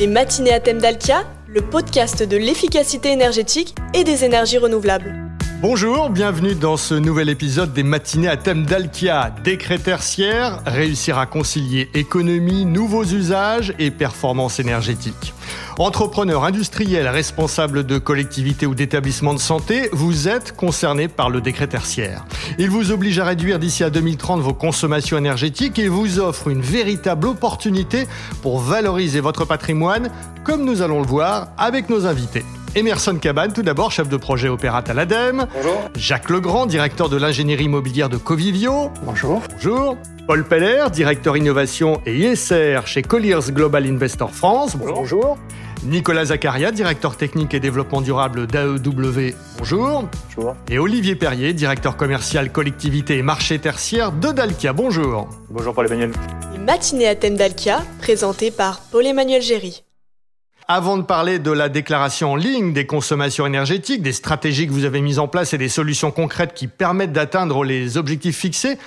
Les matinées à thème d'Alkia, le podcast de l'efficacité énergétique et des énergies renouvelables. Bonjour, bienvenue dans ce nouvel épisode des matinées à thème d'Alkia. Décret tertiaire, réussir à concilier économie, nouveaux usages et performance énergétique. Entrepreneur industriel, responsable de collectivités ou d'établissements de santé, vous êtes concerné par le décret tertiaire. Il vous oblige à réduire d'ici à 2030 vos consommations énergétiques et vous offre une véritable opportunité pour valoriser votre patrimoine, comme nous allons le voir avec nos invités. Emerson Cabane, tout d'abord, chef de projet opérate à l'ADEME. Bonjour. Jacques Legrand, directeur de l'ingénierie immobilière de Covivio. Bonjour. Bonjour. Paul Peller, directeur innovation et ISR chez Colliers Global Investor France. Bonjour. Nicolas Zakaria, directeur technique et développement durable d'AEW. Bonjour. Bonjour. Et Olivier Perrier, directeur commercial collectivité et marché tertiaire de Dalkia. Bonjour. Bonjour Paul-Emmanuel. Les matinées à thème d'Alkia, présentées par Paul-Emmanuel Géry. Avant de parler de la déclaration en ligne des consommations énergétiques, des stratégies que vous avez mises en place et des solutions concrètes qui permettent d'atteindre les objectifs fixés,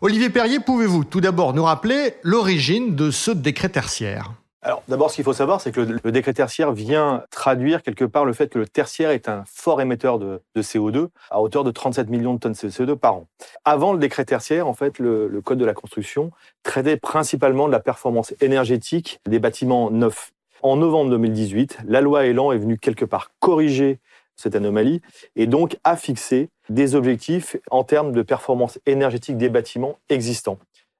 Olivier Perrier, pouvez-vous tout d'abord nous rappeler l'origine de ce décret tertiaire? Alors d'abord, ce qu'il faut savoir, c'est que le, décret tertiaire vient traduire quelque part le fait que le tertiaire est un fort émetteur de, de CO2 à hauteur de 37 millions de tonnes de CO2 par an. Avant le décret tertiaire, en fait, le, le Code de la construction traitait principalement de la performance énergétique des bâtiments neufs. En novembre 2018, la loi Elan est venue quelque part corriger cette anomalie et donc a fixé des objectifs en termes de performance énergétique des bâtiments existants.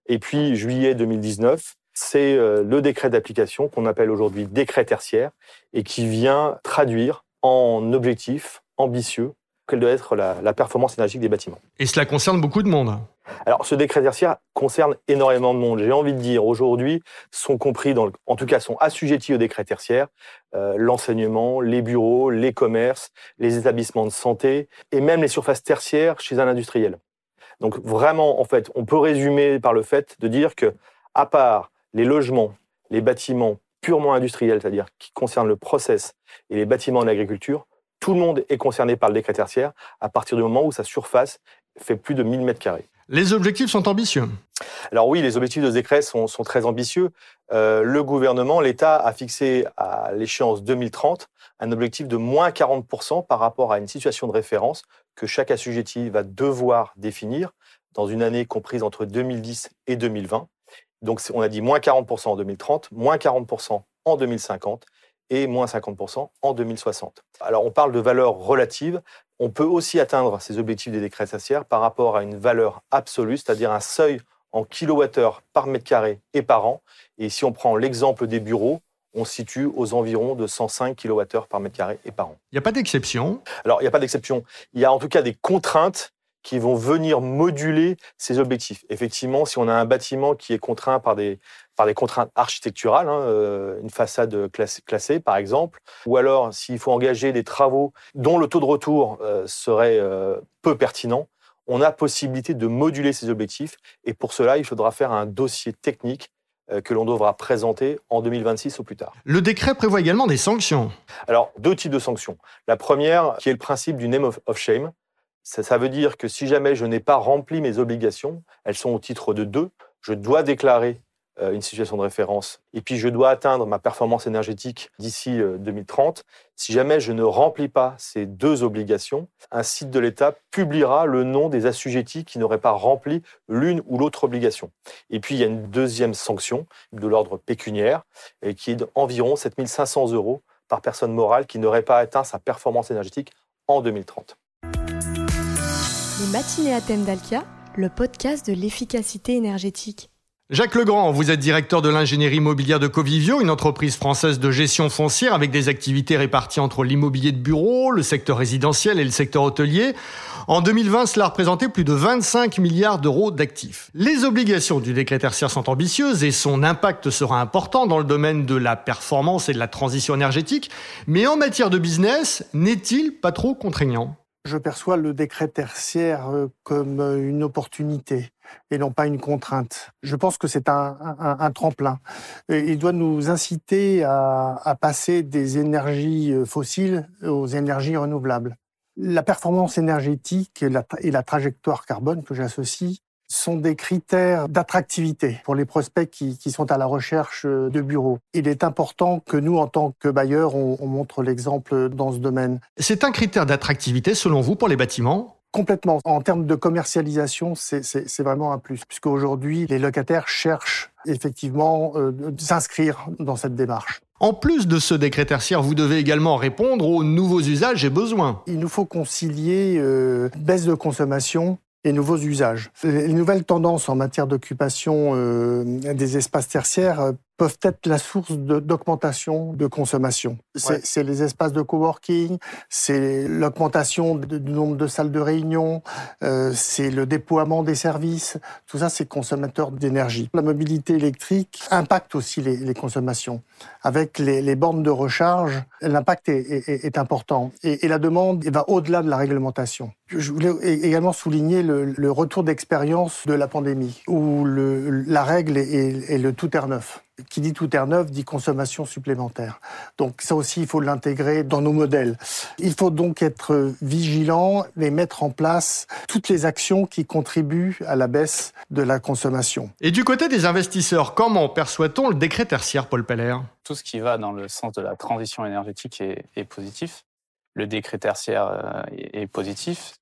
Et puis, juillet 2019, c'est le décret d'application qu'on appelle aujourd'hui décret tertiaire et qui vient traduire en objectifs ambitieux quelle doit être la, la, performance énergétique des bâtiments. Et cela concerne beaucoup de monde. Alors, ce décret tertiaire concerne énormément de monde. J'ai envie de dire, aujourd'hui, sont compris, en tout cas, sont assujettis au décret tertiaire euh, l'enseignement, les bureaux, les commerces, les établissements de santé et même les surfaces tertiaires chez un industriel. Donc, vraiment, en fait, on peut résumer par le fait de dire que, à part les logements, les bâtiments purement industriels, c'est-à-dire qui concernent le process et les bâtiments de l'agriculture, tout le monde est concerné par le décret tertiaire à partir du moment où sa surface fait plus de 1000 mètres carrés. Les objectifs sont ambitieux. Alors oui, les objectifs de ce décret sont, très ambitieux. Euh, le gouvernement, l'État a fixé à l'échéance 2030 un objectif de moins 40% par rapport à une situation de référence que chaque assujetti va devoir définir dans une année comprise entre 2010 et 2020. Donc on a dit moins 40% en 2030, moins 40% en 2050 et moins 50% en 2060. Alors on parle de valeurs relatives. On peut aussi atteindre ces objectifs des décrets tertiaires par rapport à une valeur absolue, c'est-à-dire un seuil en kilowattheures par mètre carré et par an. Et si on prend l'exemple des bureaux, on se situe aux environs de 105 kWh par mètre carré et par an. Il n'y a pas d'exception? Alors, il n'y a pas d'exception. Il y a en tout cas des contraintes qui vont venir moduler ces objectifs. Effectivement, si on a un bâtiment qui est contraint par des, par des contraintes architecturales, hein, euh, une façade classée, classée, par exemple, ou alors s'il faut engager des travaux dont le taux de retour euh, serait euh, peu pertinent, on a possibilité de moduler ces objectifs et pour cela, il faudra faire un dossier technique euh, que l'on devra présenter en 2026 au plus tard. Le décret prévoit également des sanctions. Alors, deux types de sanctions. La première, qui est le principe du name of, of shame, ça, ça, veut dire que si jamais je n'ai pas rempli mes obligations, elles sont au titre de deux, je dois déclarer une situation de référence et puis je dois atteindre ma performance énergétique d'ici 2030. Si jamais je ne remplis pas ces deux obligations, un site de l'État publiera le nom des assujettis qui n'auraient pas rempli l'une ou l'autre obligation. Et puis il y a une deuxième sanction de l'ordre pécuniaire et qui est d'environ 7500 euros par personne morale qui n'aurait pas atteint sa performance énergétique en 2030. Les matinées à thème d'Alkia, le podcast de l'efficacité énergétique. Jacques Legrand, vous êtes directeur de l'ingénierie immobilière de Covivio, une entreprise française de gestion foncière avec des activités réparties entre l'immobilier de bureau, le secteur résidentiel et le secteur hôtelier. En 2020, cela représentait plus de 25 milliards d'euros d'actifs. Les obligations du décret tertiaire sont ambitieuses et son impact sera important dans le domaine de la performance et de la transition énergétique. Mais en matière de business, n'est-il pas trop contraignant? Je perçois le décret tertiaire comme une opportunité et non pas une contrainte. Je pense que c'est un, tremplin. Il doit nous inciter à, passer des énergies fossiles aux énergies renouvelables. La performance énergétique et la, trajectoire carbone que j'associe sont des critères d'attractivité pour les prospects qui, sont à la recherche de bureaux. Il est important que nous, en tant que bailleurs, on montre l'exemple dans ce domaine. C'est un critère d'attractivité selon vous pour les bâtiments? Complètement. En termes de commercialisation, c'est vraiment un plus, puisque aujourd'hui, les locataires cherchent effectivement euh, s'inscrire dans cette démarche. En plus de ce décret tertiaire, vous devez également répondre aux nouveaux usages et besoins. Il nous faut concilier euh, baisse de consommation et nouveaux usages. Les nouvelles tendances en matière d'occupation euh, des espaces tertiaires peuvent être la source d'augmentation de, consommation. C'est les espaces de coworking, c'est l'augmentation du nombre de salles de réunion, euh, c'est le déploiement des services. Tout ça, c'est consommateur d'énergie. La mobilité électrique impacte aussi les, les consommations. Avec les, les, bornes de recharge, l'impact est, est, est, important. Et, et, la demande va au-delà de la réglementation. Je voulais également souligner le, le retour d'expérience de la pandémie, où le, la règle est, est le tout air neuf qui dit tout air neuf dit consommation supplémentaire. Donc ça aussi, il faut l'intégrer dans nos modèles. Il faut donc être vigilant et mettre en place toutes les actions qui contribuent à la baisse de la consommation. Et du côté des investisseurs, comment perçoit-on le décret tertiaire, Paul Peller? Tout ce qui va dans le sens de la transition énergétique est, est positif. Le décret tertiaire euh, est positif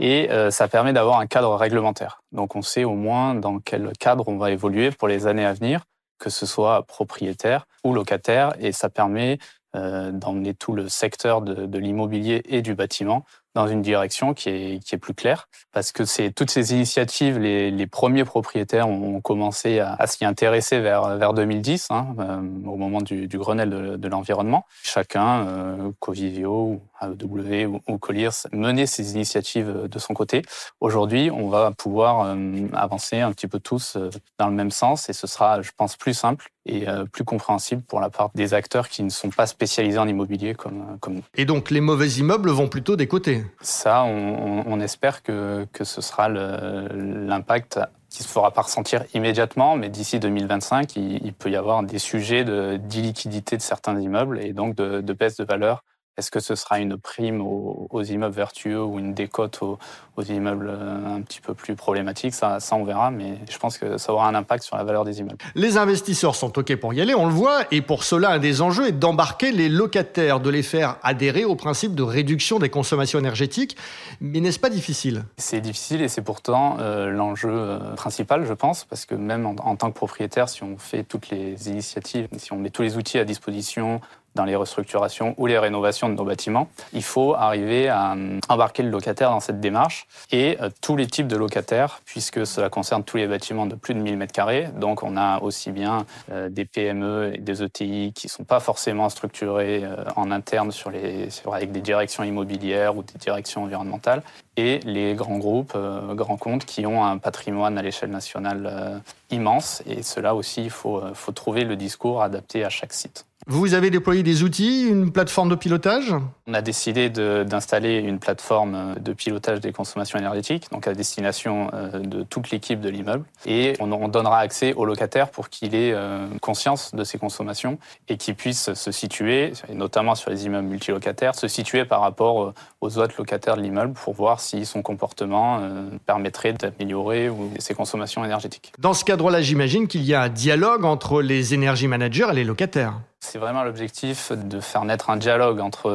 et euh, ça permet d'avoir un cadre réglementaire. Donc on sait au moins dans quel cadre on va évoluer pour les années à venir que ce soit propriétaire ou locataire, et ça permet euh, d'emmener tout le secteur de, de l'immobilier et du bâtiment dans une direction qui est, qui est plus claire. Parce que c'est toutes ces initiatives, les, premiers propriétaires ont commencé à, s'y intéresser vers, vers 2010, hein, euh, au moment du, du Grenelle de, l'environnement. Chacun, euh, Covivio, AEW ou, ou Colliers, menait ces initiatives de son côté. Aujourd'hui, on va pouvoir euh, avancer un petit peu tous euh, dans le même sens et ce sera, je pense, plus simple et euh, plus compréhensible pour la part des acteurs qui ne sont pas spécialisés en immobilier comme, comme nous. Et donc les mauvais immeubles vont plutôt des côtés Ça, on, espère que, ce sera l'impact qui se fera pas ressentir immédiatement, mais d'ici 2025, il, il, peut y avoir des sujets d'illiquidité de, certains immeubles et donc de baisse de valeur est-ce que ce sera une prime aux, aux, immeubles vertueux ou une décote aux, aux, immeubles un petit peu plus problématiques? Ça, ça, on verra, mais je pense que ça aura un impact sur la valeur des immeubles. Les investisseurs sont OK pour y aller, on le voit, et pour cela, un des enjeux est d'embarquer les locataires, de les faire adhérer au principe de réduction des consommations énergétiques. Mais n'est-ce pas difficile? C'est difficile et c'est pourtant euh, l'enjeu euh, principal, je pense, parce que même en, en tant que propriétaire, si on fait toutes les initiatives, si on met tous les outils à disposition, dans les restructurations ou les rénovations de nos bâtiments. Il faut arriver à embarquer le locataire dans cette démarche et euh, tous les types de locataires, puisque cela concerne tous les bâtiments de plus de 1000 m2. Donc on a aussi bien euh, des PME et des ETI qui ne sont pas forcément structurés euh, en interne sur les, avec des directions immobilières ou des directions environnementales, et les grands groupes, euh, grands comptes qui ont un patrimoine à l'échelle nationale euh, immense. Et cela aussi, il faut, faut trouver le discours adapté à chaque site. Vous avez déployé des outils, une plateforme de pilotage? On a décidé d'installer une plateforme de pilotage des consommations énergétiques, donc à destination de toute l'équipe de l'immeuble. Et on, on, donnera accès aux locataires pour qu'il ait conscience de ses consommations et qu'il puisse se situer, notamment sur les immeubles multilocataires, se situer par rapport aux autres locataires de l'immeuble pour voir si son comportement euh, permettrait d'améliorer ses consommations énergétiques. Dans ce cadre-là, j'imagine qu'il y a un dialogue entre les énergie managers et les locataires. C'est vraiment l'objectif de faire naître un dialogue entre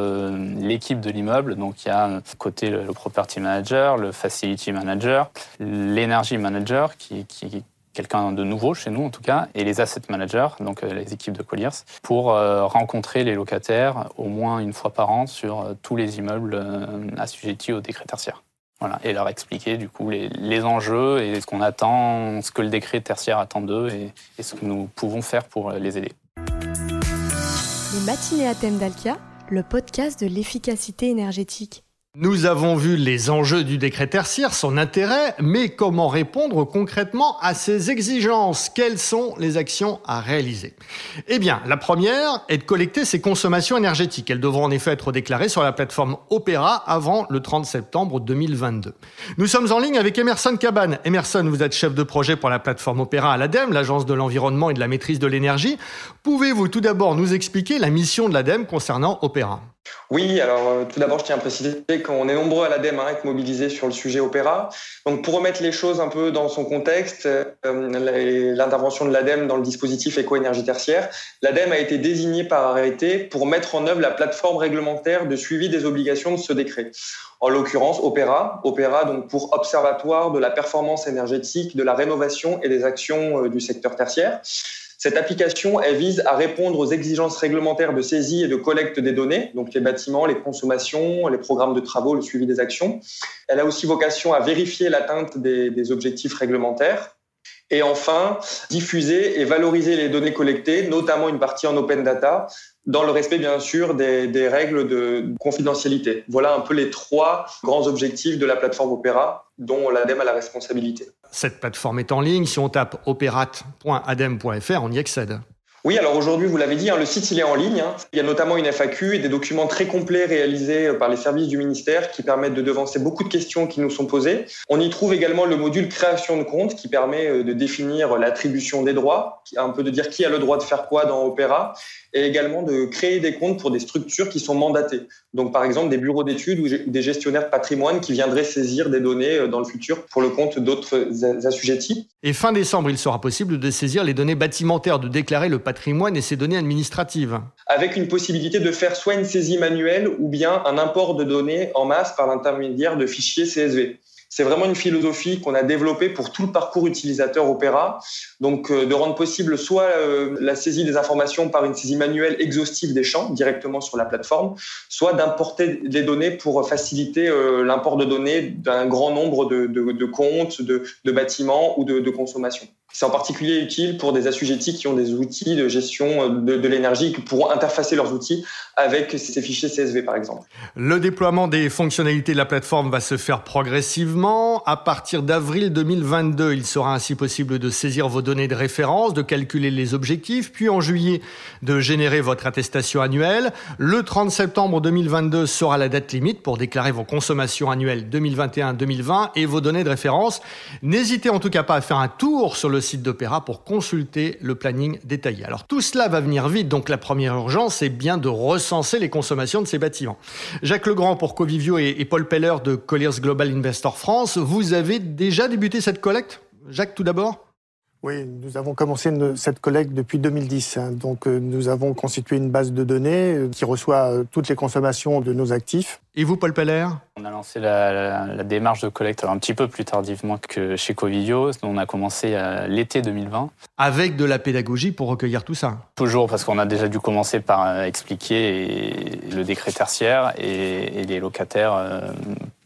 l'équipe de l'immeuble, donc il y a côté le property manager, le facility manager, l'énergie manager qui, qui quelqu'un de nouveau chez nous en tout cas, et les asset managers, donc euh, les équipes de Colliers, pour euh, rencontrer les locataires au moins une fois par an sur euh, tous les immeubles assujettis au décret tertiaire. Voilà, et leur expliquer du coup les, enjeux et ce qu'on attend, ce que le décret tertiaire attend d'eux et, et, ce que nous pouvons faire pour les aider. Les matinées à thème d'Alkia, le podcast de l'efficacité énergétique. Nous avons vu les enjeux du décret tertiaire, son intérêt, mais comment répondre concrètement à ces exigences? Quelles sont les actions à réaliser? Eh bien, la première est de collecter ces consommations énergétiques. Elles devront en effet être déclarées sur la plateforme Opéra avant le 30 septembre 2022. Nous sommes en ligne avec Emerson Cabane. Emerson, vous êtes chef de projet pour la plateforme Opéra à l'ADEME, l'Agence de l'environnement et de la maîtrise de l'énergie. Pouvez-vous tout d'abord nous expliquer la mission de l'ADEME concernant Opéra? Oui, alors euh, tout d'abord, je tiens à préciser qu'on est nombreux à l'ADEME à être mobilisés sur le sujet Opéra. Donc pour remettre les choses un peu dans son contexte, euh, l'intervention de l'ADEME dans le dispositif éco-énergie tertiaire, l'ADEME a été désignée par arrêté pour mettre en œuvre la plateforme réglementaire de suivi des obligations de ce décret. En l'occurrence, Opéra, Opéra donc pour Observatoire de la performance énergétique, de la rénovation et des actions euh, du secteur tertiaire. Cette application, vise à répondre aux exigences réglementaires de saisie et de collecte des données, donc les bâtiments, les consommations, les programmes de travaux, le suivi des actions. Elle a aussi vocation à vérifier l'atteinte des, des objectifs réglementaires. Et enfin, diffuser et valoriser les données collectées, notamment une partie en open data, dans le respect bien sûr des, règles de confidentialité. Voilà un peu les trois grands objectifs de la plateforme Opéra dont l'ADEME a la responsabilité. Cette plateforme est en ligne, si on tape opérat.adem.fr, on y accède. Oui, alors aujourd'hui, vous l'avez dit, hein, le site il est en ligne. Hein. Il y a notamment une FAQ et des documents très complets réalisés euh, par les services du ministère qui permettent de devancer beaucoup de questions qui nous sont posées. On y trouve également le module création de compte qui permet euh, de définir l'attribution des droits, un peu de dire qui a le droit de faire quoi dans Opéra, et également de créer des comptes pour des structures qui sont mandatées. Donc par exemple des bureaux d'études ou des gestionnaires de patrimoine qui viendraient saisir des données euh, dans le futur pour le compte d'autres assujettis. Et fin décembre, il sera possible de saisir les données bâtimentaires, de déclarer le patrimoine et ses données administratives. Avec une possibilité de faire soit une saisie manuelle ou bien un import de données en masse par l'intermédiaire de fichiers CSV. C'est vraiment une philosophie qu'on a développée pour tout le parcours utilisateur Opera. Donc, euh, de rendre possible soit euh, la saisie des informations par une saisie manuelle exhaustive des champs directement sur la plateforme, soit d'importer des données pour faciliter euh, l'import de données d'un grand nombre de, comptes, de, de, bâtiments ou de, de consommation. C'est en particulier utile pour des assujettis qui ont des outils de gestion de, de l'énergie qui pourront interfacer leurs outils avec ces fichiers CSV par exemple. Le déploiement des fonctionnalités de la plateforme va se faire progressivement. À partir d'avril 2022, il sera ainsi possible de saisir vos données de référence, de calculer les objectifs, puis en juillet de générer votre attestation annuelle. Le 30 septembre 2022 sera la date limite pour déclarer vos consommations annuelles 2021-2020 et vos données de référence. N'hésitez en tout cas pas à faire un tour sur le site d'Opéra pour consulter le planning détaillé. Alors tout cela va venir vite, donc la première urgence est bien de recenser les consommations de ces bâtiments. Jacques Legrand pour Covivio et Paul Peller de Colliers Global Investor France, vous avez déjà débuté cette collecte? Jacques tout d'abord? Oui, nous avons commencé cette collecte depuis 2010. Hein. Donc, euh, nous avons constitué une base de données euh, qui reçoit euh, toutes les consommations de nos actifs. Et vous, Paul Peller? On a lancé la, la, la, démarche de collecte un petit peu plus tardivement que chez Covidio. On a commencé à l'été 2020. Avec de la pédagogie pour recueillir tout ça Toujours, parce qu'on a déjà dû commencer par expliquer le décret tertiaire et, et les locataires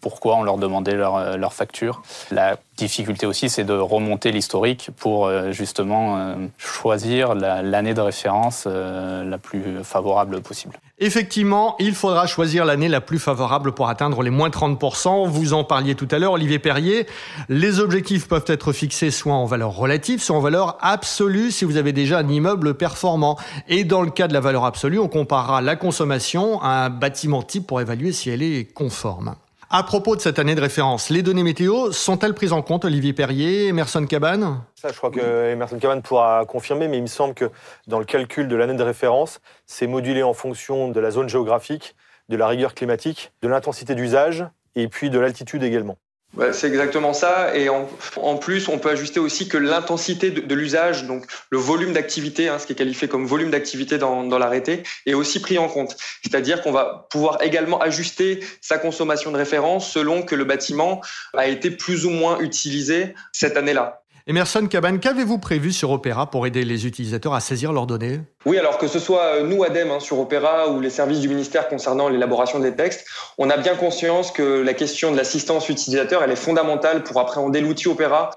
pourquoi on leur demandait leur, leur facture. La difficulté aussi, c'est de remonter l'historique pour justement choisir l'année de référence la plus favorable possible. Effectivement, il faudra choisir l'année la plus favorable pour atteindre les moins 30%. Vous en parliez tout à l'heure, Olivier Perrier. Les objectifs peuvent être fixés soit en valeur relative, soit en valeur absolue si vous avez déjà un immeuble performant. Et dans le cas de la valeur absolue, on comparera la consommation à un bâtiment type pour évaluer si elle est conforme. À propos de cette année de référence, les données météo sont-elles prises en compte, Olivier Perrier, Emerson Cabane? Ça, je crois que Emerson Cabane pourra confirmer, mais il me semble que dans le calcul de l'année de référence, c'est modulé en fonction de la zone géographique, de la rigueur climatique, de l'intensité d'usage et puis de l'altitude également. Ouais, c'est exactement ça. Et en, plus, on peut ajuster aussi que l'intensité de, l'usage, donc le volume d'activité, hein, ce qui est qualifié comme volume d'activité dans, dans l'arrêté, est aussi pris en compte. C'est-à-dire qu'on va pouvoir également ajuster sa consommation de référence selon que le bâtiment a été plus ou moins utilisé cette année-là. Emerson Cabane, qu'avez-vous prévu sur Opéra pour aider les utilisateurs à saisir leurs données? Oui, alors que ce soit nous, ADEME, hein, sur Opéra ou les services du ministère concernant l'élaboration des textes, on a bien conscience que la question de l'assistance utilisateur, elle est fondamentale pour appréhender l'outil Opéra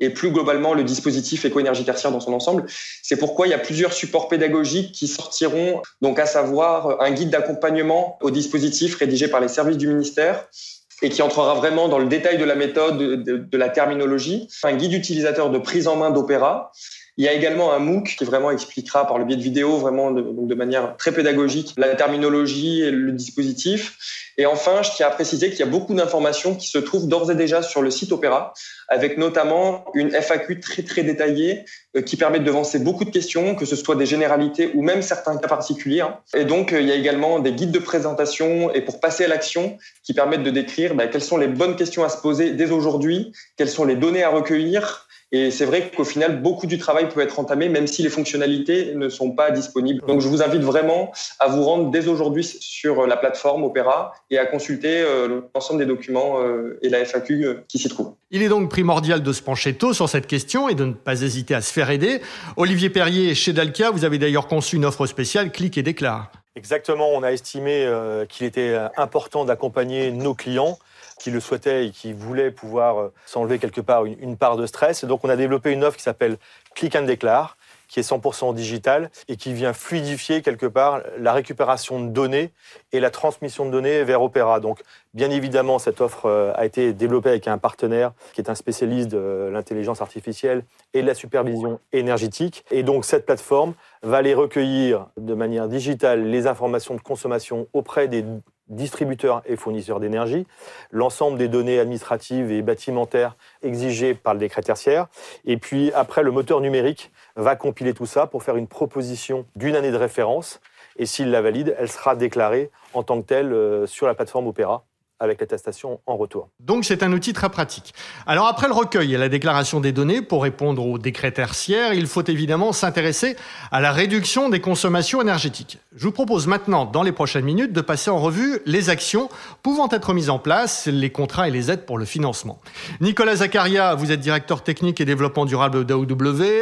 et plus globalement le dispositif éco-énergie tertiaire dans son ensemble. C'est pourquoi il y a plusieurs supports pédagogiques qui sortiront, donc à savoir un guide d'accompagnement au dispositif rédigé par les services du ministère, et qui entrera vraiment dans le détail de la méthode, de, la terminologie, un guide utilisateur de prise en main d'Opéra Il y a également un MOOC qui vraiment expliquera par le biais de vidéos, vraiment de, de manière très pédagogique, la terminologie et le dispositif. Et enfin, je tiens à préciser qu'il y a beaucoup d'informations qui se trouvent d'ores et déjà sur le site Opéra, avec notamment une FAQ très très détaillée euh, qui permet de devancer beaucoup de questions, que ce soit des généralités ou même certains cas particuliers. Hein. Et donc, euh, il y a également des guides de présentation et pour passer à l'action qui permettent de décrire bah, quelles sont les bonnes questions à se poser dès aujourd'hui, quelles sont les données à recueillir, et c'est vrai qu'au final, beaucoup du travail peut être entamé, même si les fonctionnalités ne sont pas disponibles. Donc, je vous invite vraiment à vous rendre dès aujourd'hui sur la plateforme Opera et à consulter euh, l'ensemble des documents euh, et la FAQ euh, qui s'y trouvent. Il est donc primordial de se pencher tôt sur cette question et de ne pas hésiter à se faire aider. Olivier Perrier, chez Dalkia, vous avez d'ailleurs conçu une offre spéciale Clic et déclare. Exactement, on a estimé qu'il était important d'accompagner nos clients qui le souhaitaient et qui voulaient pouvoir euh, s'enlever quelque part une, part de stress. Et donc, on a développé une offre qui s'appelle Click and Declare, qui est 100% digital et qui vient fluidifier quelque part la récupération de données et la transmission de données vers Opera. Donc, bien évidemment, cette offre euh, a été développée avec un partenaire qui est un spécialiste de l'intelligence artificielle et de la supervision énergétique. Et donc, cette plateforme va aller recueillir de manière digitale les informations de consommation auprès des distributeurs et fournisseurs d'énergie, l'ensemble des données administratives et bâtimentaires exigées par le décret tertiaire, et puis après le moteur numérique va compiler tout ça pour faire une proposition d'une année de référence, et s'il la valide, elle sera déclarée en tant que telle euh, sur la plateforme Opéra avec l'attestation en retour. Donc c'est un outil très pratique. Alors après le recueil et la déclaration des données, pour répondre au décret tertiaire, il faut évidemment s'intéresser à la réduction des consommations énergétiques. Je vous propose maintenant, dans les prochaines minutes, de passer en revue les actions pouvant être mises en place, les contrats et les aides pour le financement. Nicolas Zakaria, vous êtes directeur technique et développement durable d'AOW.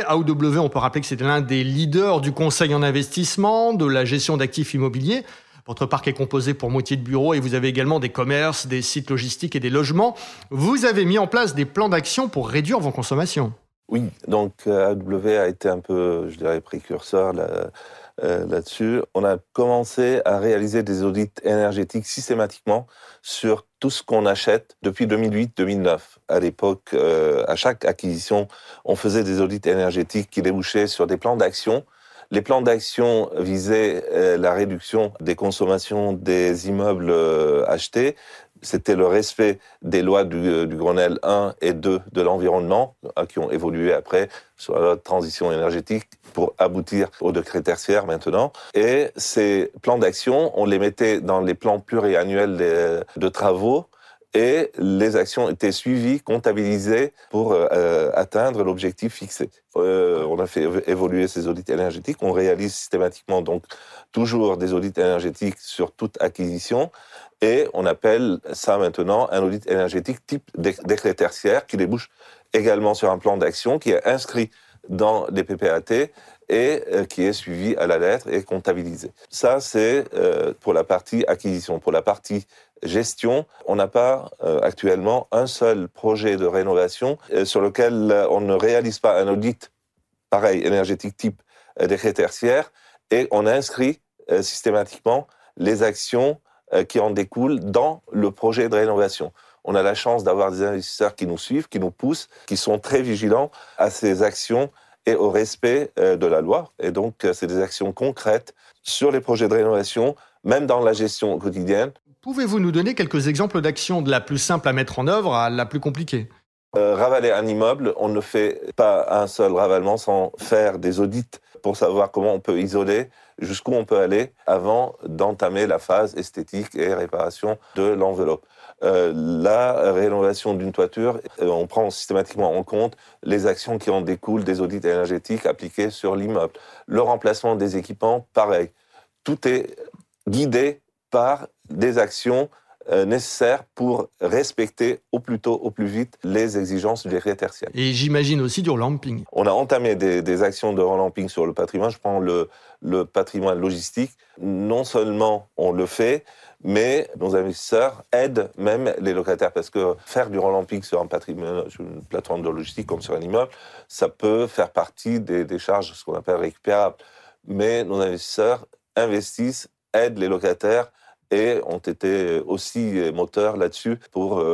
AOW, on peut rappeler que c'est l'un des leaders du conseil en investissement, de la gestion d'actifs immobiliers. Votre parc est composé pour moitié de bureaux et vous avez également des commerces, des sites logistiques et des logements. Vous avez mis en place des plans d'action pour réduire vos consommations. Oui, donc euh, AW a été un peu, je dirais, précurseur euh, là, dessus On a commencé à réaliser des audits énergétiques systématiquement sur tout ce qu'on achète depuis 2008-2009. À l'époque, euh, à chaque acquisition, on faisait des audits énergétiques qui débouchaient sur des plans d'action les plans d'action visaient euh, la réduction des consommations des immeubles euh, achetés. C'était le respect des lois du, euh, Grenelle 1 et 2 de l'environnement, qui ont évolué après sur la transition énergétique pour aboutir au décret tertiaire maintenant. Et ces plans d'action, on les mettait dans les plans pluriannuels de travaux et les actions étaient suivies, comptabilisées pour euh, atteindre l'objectif fixé. Euh, on a fait évoluer ces audits énergétiques. On réalise systématiquement donc toujours des audits énergétiques sur toute acquisition et on appelle ça maintenant un audit énergétique type décret tertiaire qui débouche également sur un plan d'action qui est inscrit dans les PPAT et euh, qui est suivi à la lettre et comptabilisé. Ça, c'est euh, pour la partie acquisition. Pour la partie gestion, on n'a pas euh, actuellement un seul projet de rénovation sur lequel on ne réalise pas un audit pareil énergétique type décret tertiaire et on inscrit systématiquement les actions qui en découlent dans le projet de rénovation. On a la chance d'avoir des investisseurs qui nous suivent, qui nous poussent, qui sont très vigilants à ces actions et au respect euh, de la loi. Et donc, euh, c'est des actions concrètes sur les projets de rénovation, même dans la gestion quotidienne. Pouvez-vous nous donner quelques exemples d'actions de la plus simple à mettre en œuvre à la plus compliquée? Euh, Ravaler un immeuble, on ne fait pas un seul ravalement sans faire des audits pour savoir comment on peut isoler, jusqu'où on peut aller avant d'entamer la phase esthétique et réparation de l'enveloppe. Euh, la rénovation d'une toiture, euh, on prend systématiquement en compte les actions qui en découlent des audits énergétiques appliqués sur l'immeuble. Le remplacement des équipements, pareil. Tout est guidé par des actions euh, nécessaires pour respecter au plus tôt, au plus vite, les exigences du décret tertiaire. Et j'imagine aussi du relamping. On a entamé des, actions de relamping sur le patrimoine. Je prends le, le patrimoine logistique. Non seulement on le fait, mais nos investisseurs aident même les locataires parce que faire du relamping sur un patrimoine, sur une plateforme de logistique comme sur un immeuble, ça peut faire partie des, charges, ce qu'on appelle récupérables. Mais nos investisseurs investissent, aident les locataires et ont été aussi moteurs là-dessus pour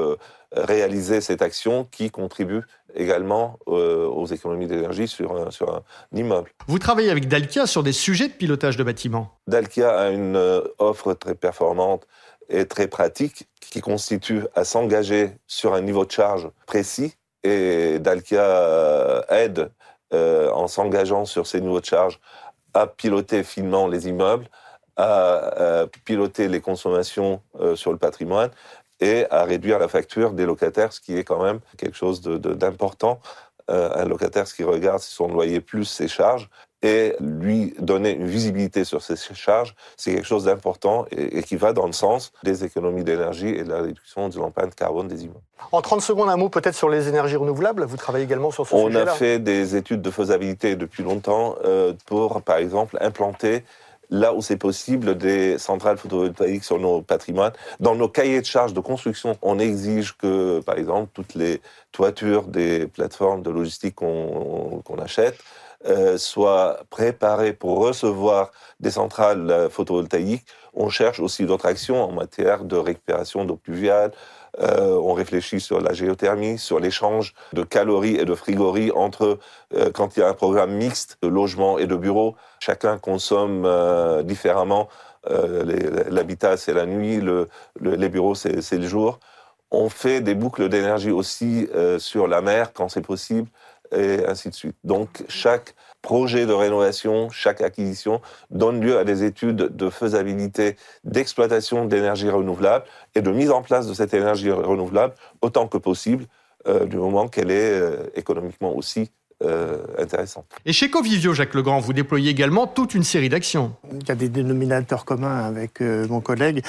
réaliser cette action qui contribue également aux économies d'énergie sur un, sur un immeuble. Vous travaillez avec Dalkia sur des sujets de pilotage de bâtiments Dalkia a une offre très performante et très pratique qui constitue à s'engager sur un niveau de charge précis et Dalkia aide en s'engageant sur ces niveaux de charge à piloter finement les immeubles, à, piloter les consommations euh, sur le patrimoine et à réduire la facture des locataires, ce qui est quand même quelque chose d'important. Euh, un locataire, ce qui regarde, c'est son loyer plus ses charges et lui donner une visibilité sur ses charges, c'est quelque chose d'important et, qui va dans le sens des économies d'énergie et de la réduction de l'empreinte carbone des immeubles. En 30 secondes, un mot peut-être sur les énergies renouvelables. Vous travaillez également sur ce sujet-là On a fait des études de faisabilité depuis longtemps euh, pour, par exemple, implanter là où c'est possible, des centrales photovoltaïques sur nos patrimoines. Dans nos cahiers de charges de construction, on exige que, par exemple, toutes les toitures des plateformes de logistique qu'on achète euh, soient préparées pour recevoir des centrales euh, photovoltaïques. On cherche aussi d'autres actions en matière de récupération d'eau pluviale, euh, on réfléchit sur la géothermie, sur l'échange de calories et de frigories entre euh, quand il y a un programme mixte de logement et de bureaux. Chacun consomme euh, différemment. L'habitat, c'est la nuit, les bureaux, c'est le jour. On fait des boucles d'énergie aussi sur la mer quand c'est possible et ainsi de suite. Donc chaque projet de rénovation, chaque acquisition donne lieu à des études de faisabilité d'exploitation d'énergie renouvelable et de mise en place de cette énergie renouvelable autant que possible euh, du moment qu'elle est euh, économiquement aussi euh, intéressant. Et chez Covivio, Jacques Legrand, vous déployez également toute une série d'actions. Il y a des dénominateurs communs avec euh, mon collègue.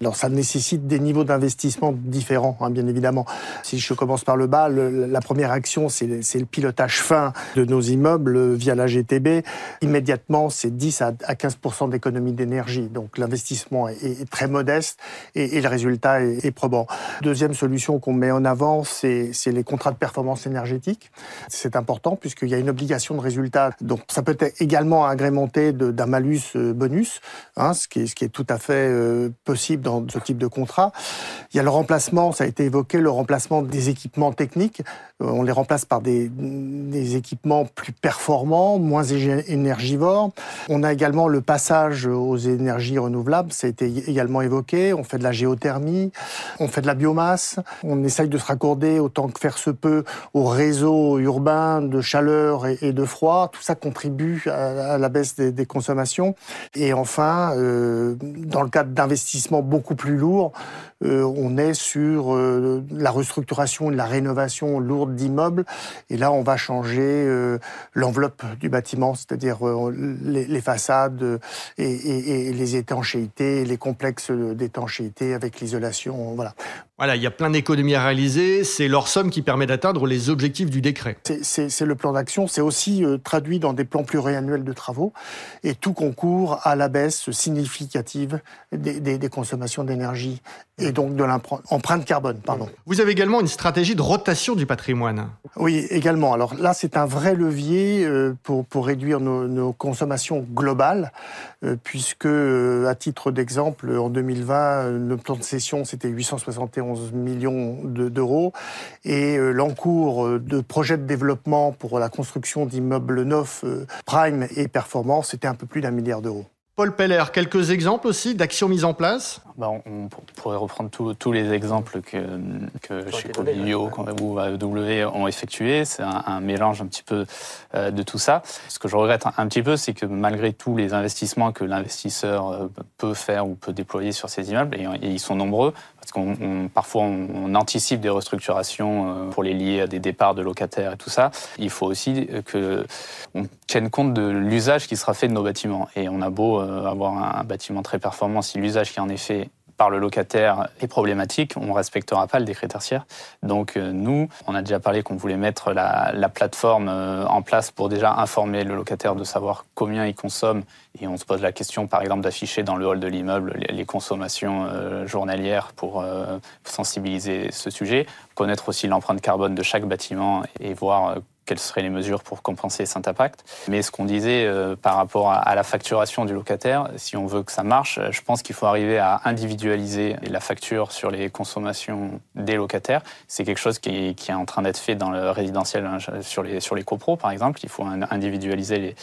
Alors ça nécessite des niveaux d'investissement différents, hein, bien évidemment. Si je commence par le bas, la première action, c'est le pilotage fin de nos immeubles via la GTB. Immédiatement, c'est 10 à 15 d'économie d'énergie. Donc l'investissement est, très modeste et, le résultat est, est probant. Deuxième solution qu'on met en avant, c'est les contrats de performance énergétique. C'est important puisqu'il y a une obligation de résultat. Donc ça peut être également agrémenté d'un malus euh, bonus, hein, ce, qui est, tout à fait euh, possible dans ce type de contrat. Il y a le remplacement, ça a été évoqué, le remplacement des équipements techniques. Euh, on les remplace par des, équipements plus performants, moins énergivores. On a également le passage aux énergies renouvelables, ça a été également évoqué. On fait de la géothermie, on fait de la biomasse. On essaye de se raccorder autant que faire se peut au réseau urbain de chaleur et, de froid. Tout ça contribue à, la baisse des, consommations. Et enfin, euh, dans le cadre d'investissements beaucoup plus lourds, euh, on est sur la restructuration et la rénovation lourde d'immeubles. Et là, on va changer l'enveloppe du bâtiment, c'est-à-dire les, façades et, et, les étanchéités, les complexes d'étanchéité avec l'isolation. Voilà. Voilà, il y a plein d'économies à réaliser. C'est leur somme qui permet d'atteindre les objectifs du décret. C'est le plan d'action. C'est aussi euh, traduit dans des plans pluriannuels de travaux. Et tout concourt à la baisse significative des, des consommations d'énergie et donc de l'empreinte carbone. Pardon. Vous avez également une stratégie de rotation du patrimoine. Oui, également. Alors là, c'est un vrai levier euh, pour, pour réduire nos, nos consommations globales, euh, puisque, à titre d'exemple, en 2020, le plan de cession, c'était 871 11 millions d'euros. et euh, l'encours euh, de projets de développement pour la construction d'immeubles neufs euh, prime et performance, c'était un peu plus d'un milliard d'euros. Paul Peller, quelques exemples aussi d'actions mises en place? Bah, on, pourrait reprendre tous les exemples que, que chez Covivio ou AEW ont effectués. C'est un, mélange un petit peu de tout ça. Ce que je regrette un, petit peu, c'est que malgré tous les investissements que l'investisseur peut faire ou peut déployer sur ces immeubles, et ils sont nombreux, parce qu'on parfois on, anticipe des restructurations euh, pour les lier à des départs de locataires et tout ça. Il faut aussi que on tienne compte de l'usage qui sera fait de nos bâtiments. Et on a beau euh, avoir un bâtiment très performant, si l'usage qui en est fait par le locataire est problématique, on ne respectera pas le décret tertiaire. Donc euh, nous, on a déjà parlé qu'on voulait mettre la, plateforme euh, en place pour déjà informer le locataire de savoir combien il consomme. Et on se pose la question, par exemple, d'afficher dans le hall de l'immeuble les, consommations euh, journalières pour sensibiliser ce sujet. Connaître aussi l'empreinte carbone de chaque bâtiment et voir quelles seraient les mesures pour compenser cet impact. Mais ce qu'on disait euh, par rapport à, la facturation du locataire, si on veut que ça marche, je pense qu'il faut arriver à individualiser la facture sur les consommations des locataires. C'est quelque chose qui est, en train d'être fait dans le résidentiel hein, sur les, sur les copros, par exemple. Il faut individualiser les,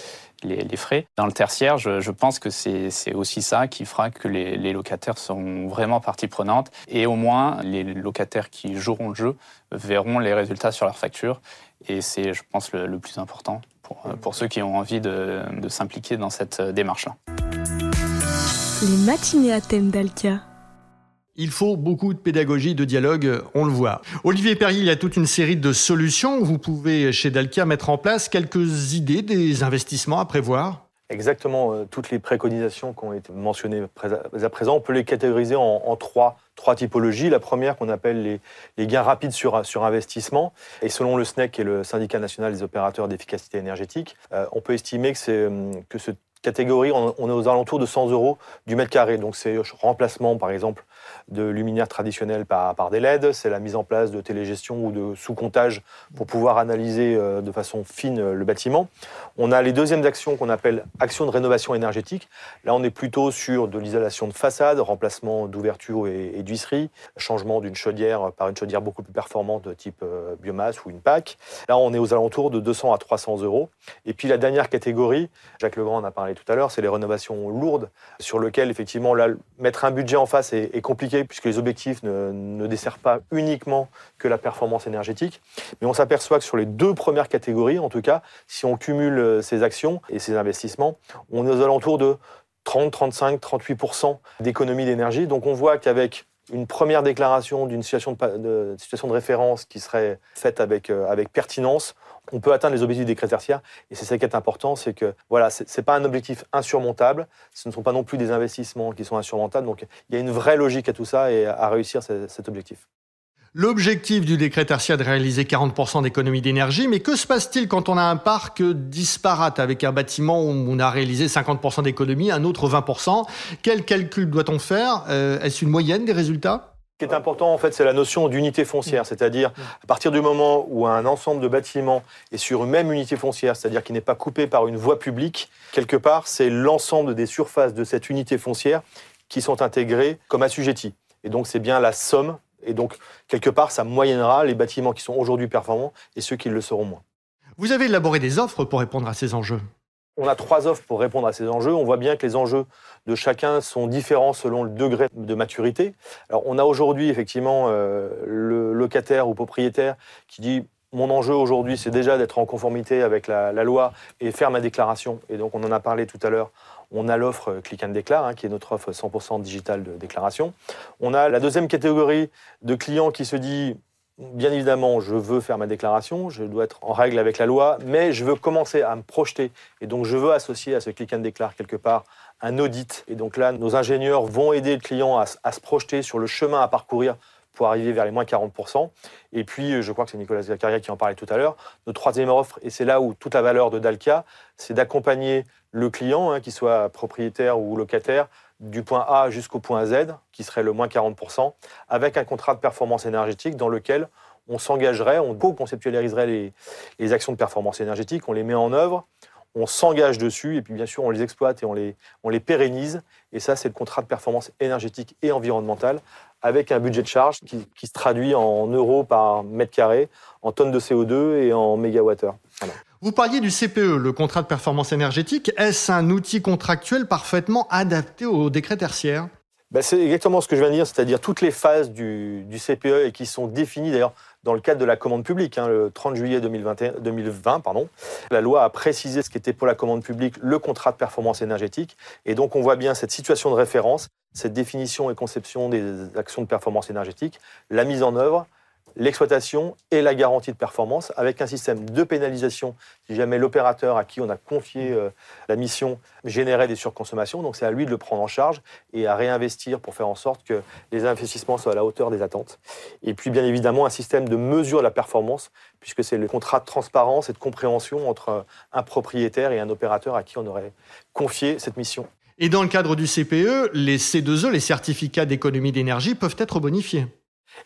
les, frais. Dans le tertiaire, je, pense que c'est aussi ça qui fera que les, locataires seront vraiment partie prenante et au moins les locataires qui joueront le jeu verront les résultats sur leur facture et c'est, je pense, le, plus important pour, pour, ceux qui ont envie de, de s'impliquer dans cette démarche-là. Les matinées à thème d'Alkia. Il faut beaucoup de pédagogie, de dialogue, on le voit. Olivier Perrier, il y a toute une série de solutions. Vous pouvez, chez Dalkia, mettre en place quelques idées des investissements à prévoir Exactement. Euh, toutes les préconisations qui ont été mentionnées à présent, on peut les catégoriser en, trois, typologies. La première qu'on appelle les, gains rapides sur, investissement. Et selon le SNEC, est le syndicat national des opérateurs d'efficacité énergétique, euh, on peut estimer que, hum, que ce catégorie, on, est aux alentours de 100 euros du mètre carré. Donc c'est remplacement, par exemple, de luminaires traditionnels par, par des LED, c'est la mise en place de télégestion ou de sous-comptage pour pouvoir analyser euh, de façon fine euh, le bâtiment. On a les deuxièmes actions qu'on appelle actions de rénovation énergétique. Là, on est plutôt sur de l'isolation de façade, remplacement d'ouverture et, et d'huisserie, changement d'une chaudière par une chaudière beaucoup plus performante de type euh, biomasse ou une PAC. Là, on est aux alentours de 200 à 300 euros. Et puis la dernière catégorie, Jacques Legrand en a parlé tout à l'heure, c'est les rénovations lourdes, sur lesquelles effectivement mettre un budget en face est, est compliqué puisque les objectifs ne, desservent pas uniquement que la performance énergétique. Mais on s'aperçoit que sur les deux premières catégories, en tout cas, si on cumule euh, ces actions et ces investissements, on est aux alentours de 30, 35, 38% d'économie d'énergie. Donc on voit qu'avec une première déclaration d'une situation de, situation de référence qui serait faite avec, euh, avec pertinence, on peut atteindre les objectifs des critères tertiaires. Et c'est ça qui est important, c'est que voilà, c'est pas un objectif insurmontable. Ce ne sont pas non plus des investissements qui sont insurmontables. Donc il y a une vraie logique à tout ça et à réussir cet objectif. L'objectif du décret tertiaire est de réaliser 40% d'économie d'énergie, mais que se passe-t-il quand on a un parc disparate avec un bâtiment où on a réalisé 50% d'économie, un autre 20% Quel calcul doit-on faire? Euh, Est-ce une moyenne des résultats? Ce qui est important, en fait, c'est la notion d'unité foncière, c'est-à-dire à partir du moment où un ensemble de bâtiments est sur une même unité foncière, c'est-à-dire qu'il n'est pas coupé par une voie publique, quelque part, c'est l'ensemble des surfaces de cette unité foncière qui sont intégrées comme assujetties. Et donc, c'est bien la somme, et donc, quelque part, ça moyennera les bâtiments qui sont aujourd'hui performants et ceux qui le seront moins. Vous avez élaboré des offres pour répondre à ces enjeux on a trois offres pour répondre à ces enjeux. On voit bien que les enjeux de chacun sont différents selon le degré de maturité. Alors, on a aujourd'hui effectivement euh, le locataire ou propriétaire qui dit mon enjeu aujourd'hui, c'est déjà d'être en conformité avec la, loi et faire ma déclaration. Et donc, on en a parlé tout à l'heure. On a l'offre Click and Déclare, hein, qui est notre offre 100% digitale de déclaration. On a la deuxième catégorie de clients qui se dit Bien évidemment, je veux faire ma déclaration, je dois être en règle avec la loi, mais je veux commencer à me projeter. Et donc, je veux associer à ce click and déclare quelque part un audit. Et donc là, nos ingénieurs vont aider le client à, se projeter sur le chemin à parcourir pour arriver vers les moins 40%. Et puis, je crois que c'est Nicolas Zaccaria qui en parlait tout à l'heure, notre troisième offre, et c'est là où toute la valeur de Dalkia, c'est d'accompagner le client, hein, qu'il soit propriétaire ou locataire, du point A jusqu'au point Z, qui serait le moins 40%, avec un contrat de performance énergétique dans lequel on s'engagerait, on co-conceptualiserait les, les, actions de performance énergétique, on les met en œuvre, on s'engage dessus, et puis bien sûr on les exploite et on les, pérennise. Et ça, c'est le contrat de performance énergétique et environnementale, avec un budget de charge qui, se traduit en euros par mètre carré, en tonnes de CO2 et en mégawattheure. Vous parliez du CPE, le contrat de performance énergétique. Est-ce un outil contractuel parfaitement adapté au décret tertiaire? Ben C'est exactement ce que je viens de dire, c'est-à-dire toutes les phases du, du, CPE et qui sont définies d'ailleurs dans le cadre de la commande publique, hein, le 30 juillet 2021, 2020. Pardon. La loi a précisé ce qu'était pour la commande publique le contrat de performance énergétique. Et donc on voit bien cette situation de référence, cette définition et conception des actions de performance énergétique, la mise en œuvre, l'exploitation et la garantie de performance avec un système de pénalisation si jamais l'opérateur à qui on a confié euh, la mission générait des surconsommations. Donc c'est à lui de le prendre en charge et à réinvestir pour faire en sorte que les investissements soient à la hauteur des attentes. Et puis bien évidemment un système de mesure de la performance puisque c'est le contrat de transparence et de compréhension entre un propriétaire et un opérateur à qui on aurait confié cette mission. Et dans le cadre du CPE, les C2E, les certificats d'économie d'énergie, peuvent être bonifiés.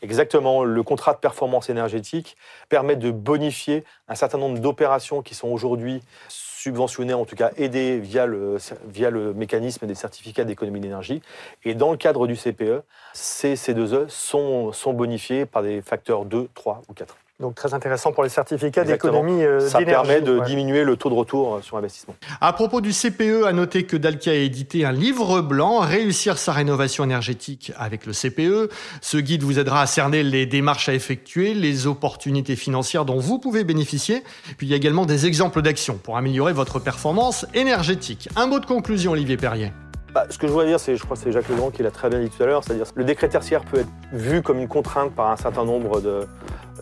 Exactement, le contrat de performance énergétique permet de bonifier un certain nombre d'opérations qui sont aujourd'hui subventionnées, en tout cas aidées via le, mécanisme des certificats d'économie d'énergie. Et dans le cadre du CPE, ces C2E sont, sont bonifiés par des facteurs 2, 3 ou 4. Donc très intéressant pour les certificats d'économie d'énergie. Ça permet de diminuer le taux de retour sur investissement. À propos du CPE, à noter que Dalkia a édité un livre blanc, Réussir sa rénovation énergétique avec le CPE. Ce guide vous aidera à cerner les démarches à effectuer, les opportunités financières dont vous pouvez bénéficier. Puis il y a également des exemples d'actions pour améliorer votre performance énergétique. Un mot de conclusion, Olivier Perrier. Bah, ce que je voudrais dire, c'est, je crois que c'est Jacques Legrand qui l'a très bien dit tout à l'heure, c'est-à-dire le décret tertiaire peut être vu comme une contrainte par un certain nombre de,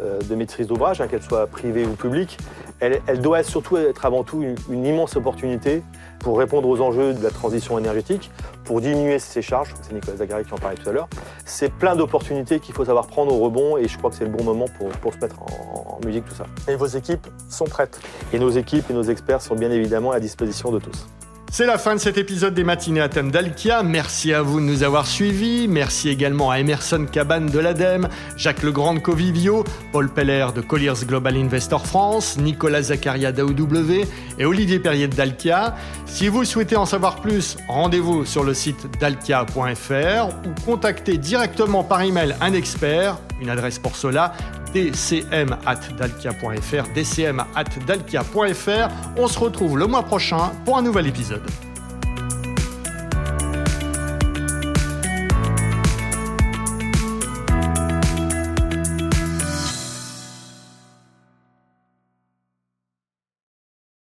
euh, de maîtrise d'ouvrage, hein, qu'elle soit privée ou publique. Elle, doit surtout être avant tout une, immense opportunité pour répondre aux enjeux de la transition énergétique, pour diminuer ses charges, c'est Nicolas Zagari qui en parlait tout à l'heure. C'est plein d'opportunités qu'il faut savoir prendre au rebond et je crois que c'est le bon moment pour, pour se mettre en, en musique tout ça. Et vos équipes sont prêtes Et nos équipes et nos experts sont bien évidemment à disposition de tous. C'est la fin de cet épisode des matinées à thème d'Alkia. Merci à vous de nous avoir suivis. Merci également à Emerson Cabane de l'ADEME, Jacques Legrand de Covivio, Paul Peller de Colliers Global Investor France, Nicolas Zakaria d'AOW et Olivier Perrier Dalkia. Si vous souhaitez en savoir plus, rendez-vous sur le site dalkia.fr ou contactez directement par email un expert, une adresse pour cela, dcm.dalkia.fr, dcm.dalkia.fr. On se retrouve le mois prochain pour un nouvel épisode.